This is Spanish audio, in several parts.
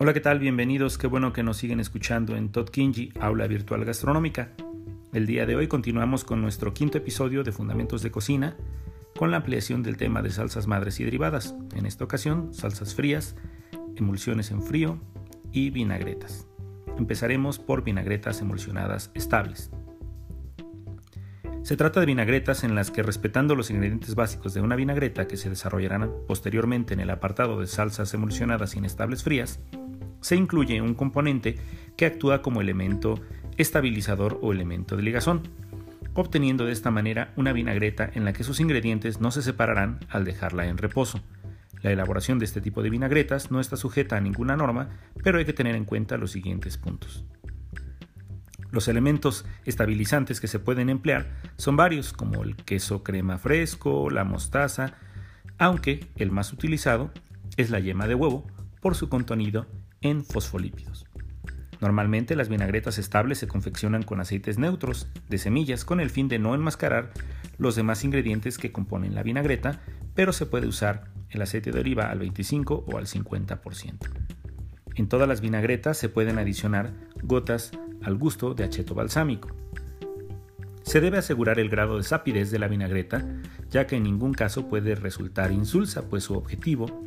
Hola, ¿qué tal? Bienvenidos. Qué bueno que nos siguen escuchando en Todd Kinji, Aula Virtual Gastronómica. El día de hoy continuamos con nuestro quinto episodio de Fundamentos de Cocina, con la ampliación del tema de salsas madres y derivadas. En esta ocasión, salsas frías, emulsiones en frío y vinagretas. Empezaremos por vinagretas emulsionadas estables. Se trata de vinagretas en las que respetando los ingredientes básicos de una vinagreta que se desarrollarán posteriormente en el apartado de salsas emulsionadas inestables frías, se incluye un componente que actúa como elemento estabilizador o elemento de ligazón, obteniendo de esta manera una vinagreta en la que sus ingredientes no se separarán al dejarla en reposo. La elaboración de este tipo de vinagretas no está sujeta a ninguna norma, pero hay que tener en cuenta los siguientes puntos. Los elementos estabilizantes que se pueden emplear son varios, como el queso crema fresco, la mostaza, aunque el más utilizado es la yema de huevo por su contenido en fosfolípidos. Normalmente las vinagretas estables se confeccionan con aceites neutros de semillas con el fin de no enmascarar los demás ingredientes que componen la vinagreta, pero se puede usar el aceite de oliva al 25 o al 50%. En todas las vinagretas se pueden adicionar gotas al gusto de acheto balsámico. Se debe asegurar el grado de sapidez de la vinagreta, ya que en ningún caso puede resultar insulsa, pues su objetivo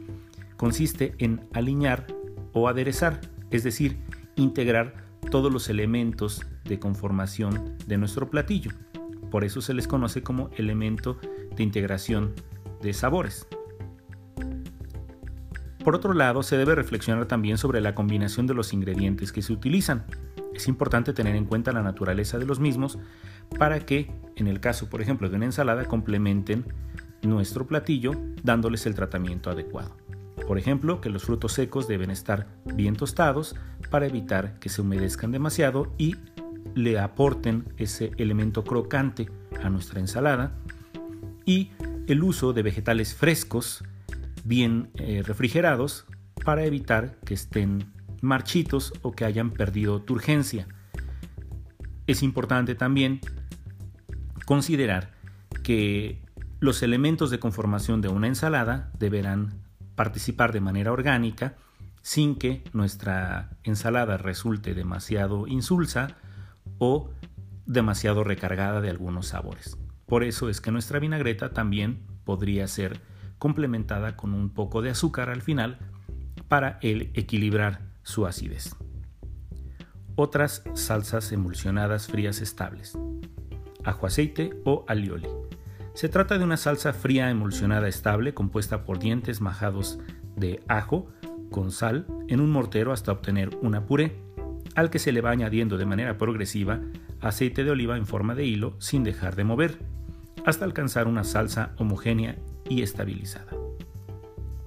consiste en alinear o aderezar, es decir, integrar todos los elementos de conformación de nuestro platillo. Por eso se les conoce como elemento de integración de sabores. Por otro lado, se debe reflexionar también sobre la combinación de los ingredientes que se utilizan. Es importante tener en cuenta la naturaleza de los mismos para que, en el caso, por ejemplo, de una ensalada, complementen nuestro platillo dándoles el tratamiento adecuado. Por ejemplo, que los frutos secos deben estar bien tostados para evitar que se humedezcan demasiado y le aporten ese elemento crocante a nuestra ensalada. Y el uso de vegetales frescos, bien eh, refrigerados, para evitar que estén marchitos o que hayan perdido turgencia. Es importante también considerar que los elementos de conformación de una ensalada deberán participar de manera orgánica sin que nuestra ensalada resulte demasiado insulsa o demasiado recargada de algunos sabores. Por eso es que nuestra vinagreta también podría ser complementada con un poco de azúcar al final para el equilibrar su acidez. Otras salsas emulsionadas frías estables. Ajo aceite o alioli. Se trata de una salsa fría emulsionada estable compuesta por dientes majados de ajo con sal en un mortero hasta obtener una puré, al que se le va añadiendo de manera progresiva aceite de oliva en forma de hilo sin dejar de mover, hasta alcanzar una salsa homogénea y estabilizada.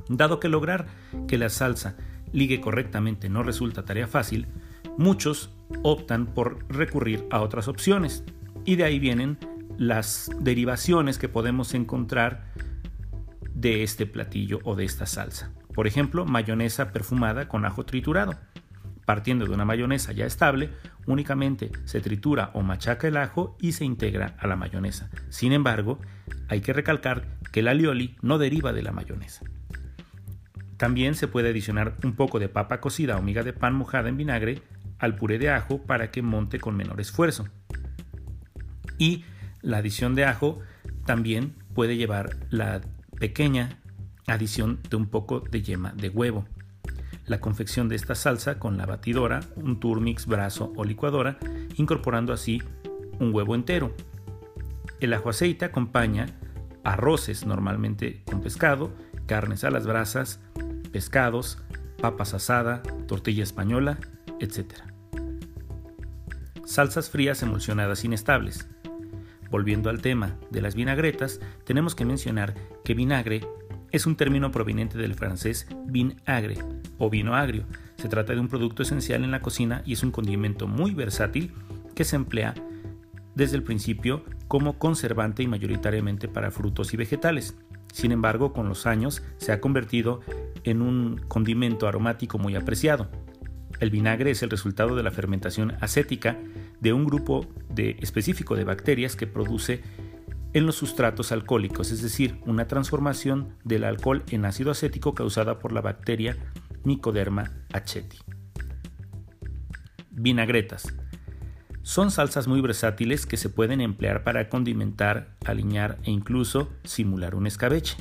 Dado que lograr que la salsa ligue correctamente no resulta tarea fácil, muchos optan por recurrir a otras opciones, y de ahí vienen las derivaciones que podemos encontrar de este platillo o de esta salsa. Por ejemplo, mayonesa perfumada con ajo triturado. Partiendo de una mayonesa ya estable, únicamente se tritura o machaca el ajo y se integra a la mayonesa. Sin embargo, hay que recalcar que el alioli no deriva de la mayonesa. También se puede adicionar un poco de papa cocida o miga de pan mojada en vinagre al puré de ajo para que monte con menor esfuerzo. Y la adición de ajo también puede llevar la pequeña adición de un poco de yema de huevo. La confección de esta salsa con la batidora, un turmix, brazo o licuadora, incorporando así un huevo entero. El ajo aceite acompaña arroces normalmente con pescado, carnes a las brasas, pescados, papas asada, tortilla española, etc. Salsas frías emulsionadas inestables. Volviendo al tema de las vinagretas, tenemos que mencionar que vinagre es un término proveniente del francés vinagre o vino agrio. Se trata de un producto esencial en la cocina y es un condimento muy versátil que se emplea desde el principio como conservante y mayoritariamente para frutos y vegetales. Sin embargo, con los años se ha convertido en un condimento aromático muy apreciado. El vinagre es el resultado de la fermentación acética de un grupo de, específico de bacterias que produce en los sustratos alcohólicos, es decir, una transformación del alcohol en ácido acético causada por la bacteria Mycoderma acheti. Vinagretas. Son salsas muy versátiles que se pueden emplear para condimentar, aliñar e incluso simular un escabeche.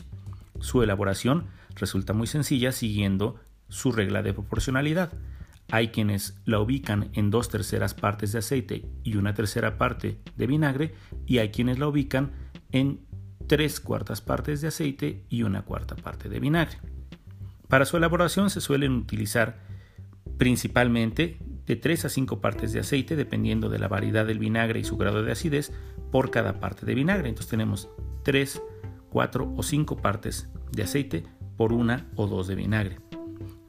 Su elaboración resulta muy sencilla siguiendo su regla de proporcionalidad. Hay quienes la ubican en dos terceras partes de aceite y una tercera parte de vinagre y hay quienes la ubican en tres cuartas partes de aceite y una cuarta parte de vinagre. Para su elaboración se suelen utilizar principalmente de 3 a 5 partes de aceite dependiendo de la variedad del vinagre y su grado de acidez por cada parte de vinagre. Entonces tenemos 3, 4 o 5 partes de aceite por una o dos de vinagre.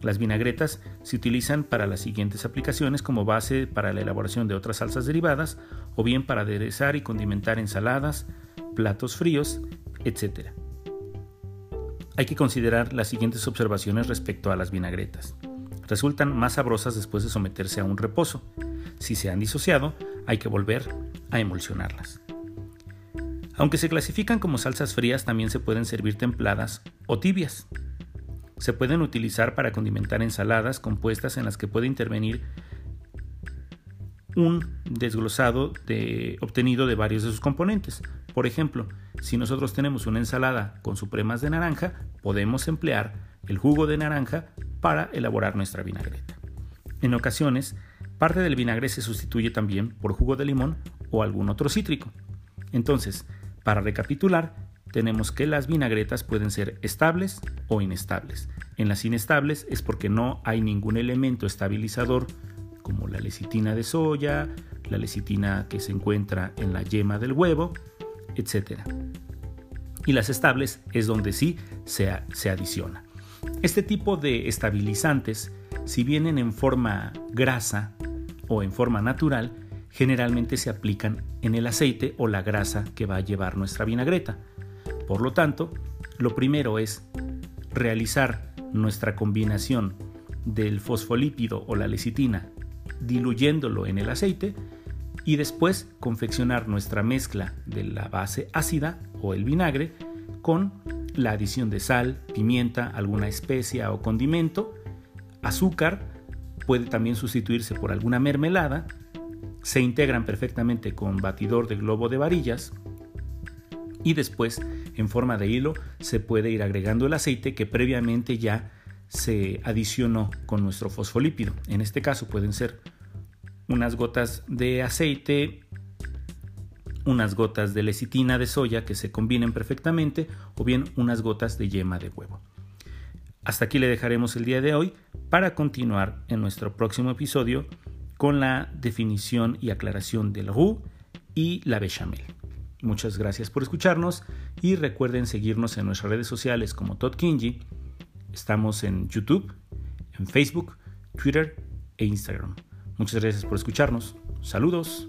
Las vinagretas se utilizan para las siguientes aplicaciones como base para la elaboración de otras salsas derivadas o bien para aderezar y condimentar ensaladas, platos fríos, etc. Hay que considerar las siguientes observaciones respecto a las vinagretas. Resultan más sabrosas después de someterse a un reposo. Si se han disociado, hay que volver a emulsionarlas. Aunque se clasifican como salsas frías, también se pueden servir templadas o tibias. Se pueden utilizar para condimentar ensaladas compuestas en las que puede intervenir un desglosado de, obtenido de varios de sus componentes. Por ejemplo, si nosotros tenemos una ensalada con supremas de naranja, podemos emplear el jugo de naranja para elaborar nuestra vinagreta. En ocasiones, parte del vinagre se sustituye también por jugo de limón o algún otro cítrico. Entonces, para recapitular, tenemos que las vinagretas pueden ser estables o inestables. En las inestables es porque no hay ningún elemento estabilizador como la lecitina de soya, la lecitina que se encuentra en la yema del huevo, etc. Y las estables es donde sí se, se adiciona. Este tipo de estabilizantes, si vienen en forma grasa o en forma natural, generalmente se aplican en el aceite o la grasa que va a llevar nuestra vinagreta. Por lo tanto, lo primero es realizar nuestra combinación del fosfolípido o la lecitina diluyéndolo en el aceite y después confeccionar nuestra mezcla de la base ácida o el vinagre con la adición de sal, pimienta, alguna especia o condimento, azúcar, puede también sustituirse por alguna mermelada. Se integran perfectamente con batidor de globo de varillas. Y después en forma de hilo se puede ir agregando el aceite que previamente ya se adicionó con nuestro fosfolípido. En este caso pueden ser unas gotas de aceite, unas gotas de lecitina de soya que se combinen perfectamente o bien unas gotas de yema de huevo. Hasta aquí le dejaremos el día de hoy para continuar en nuestro próximo episodio con la definición y aclaración del roux y la bechamel. Muchas gracias por escucharnos y recuerden seguirnos en nuestras redes sociales como Todd Kinji. Estamos en YouTube, en Facebook, Twitter e Instagram. Muchas gracias por escucharnos. Saludos.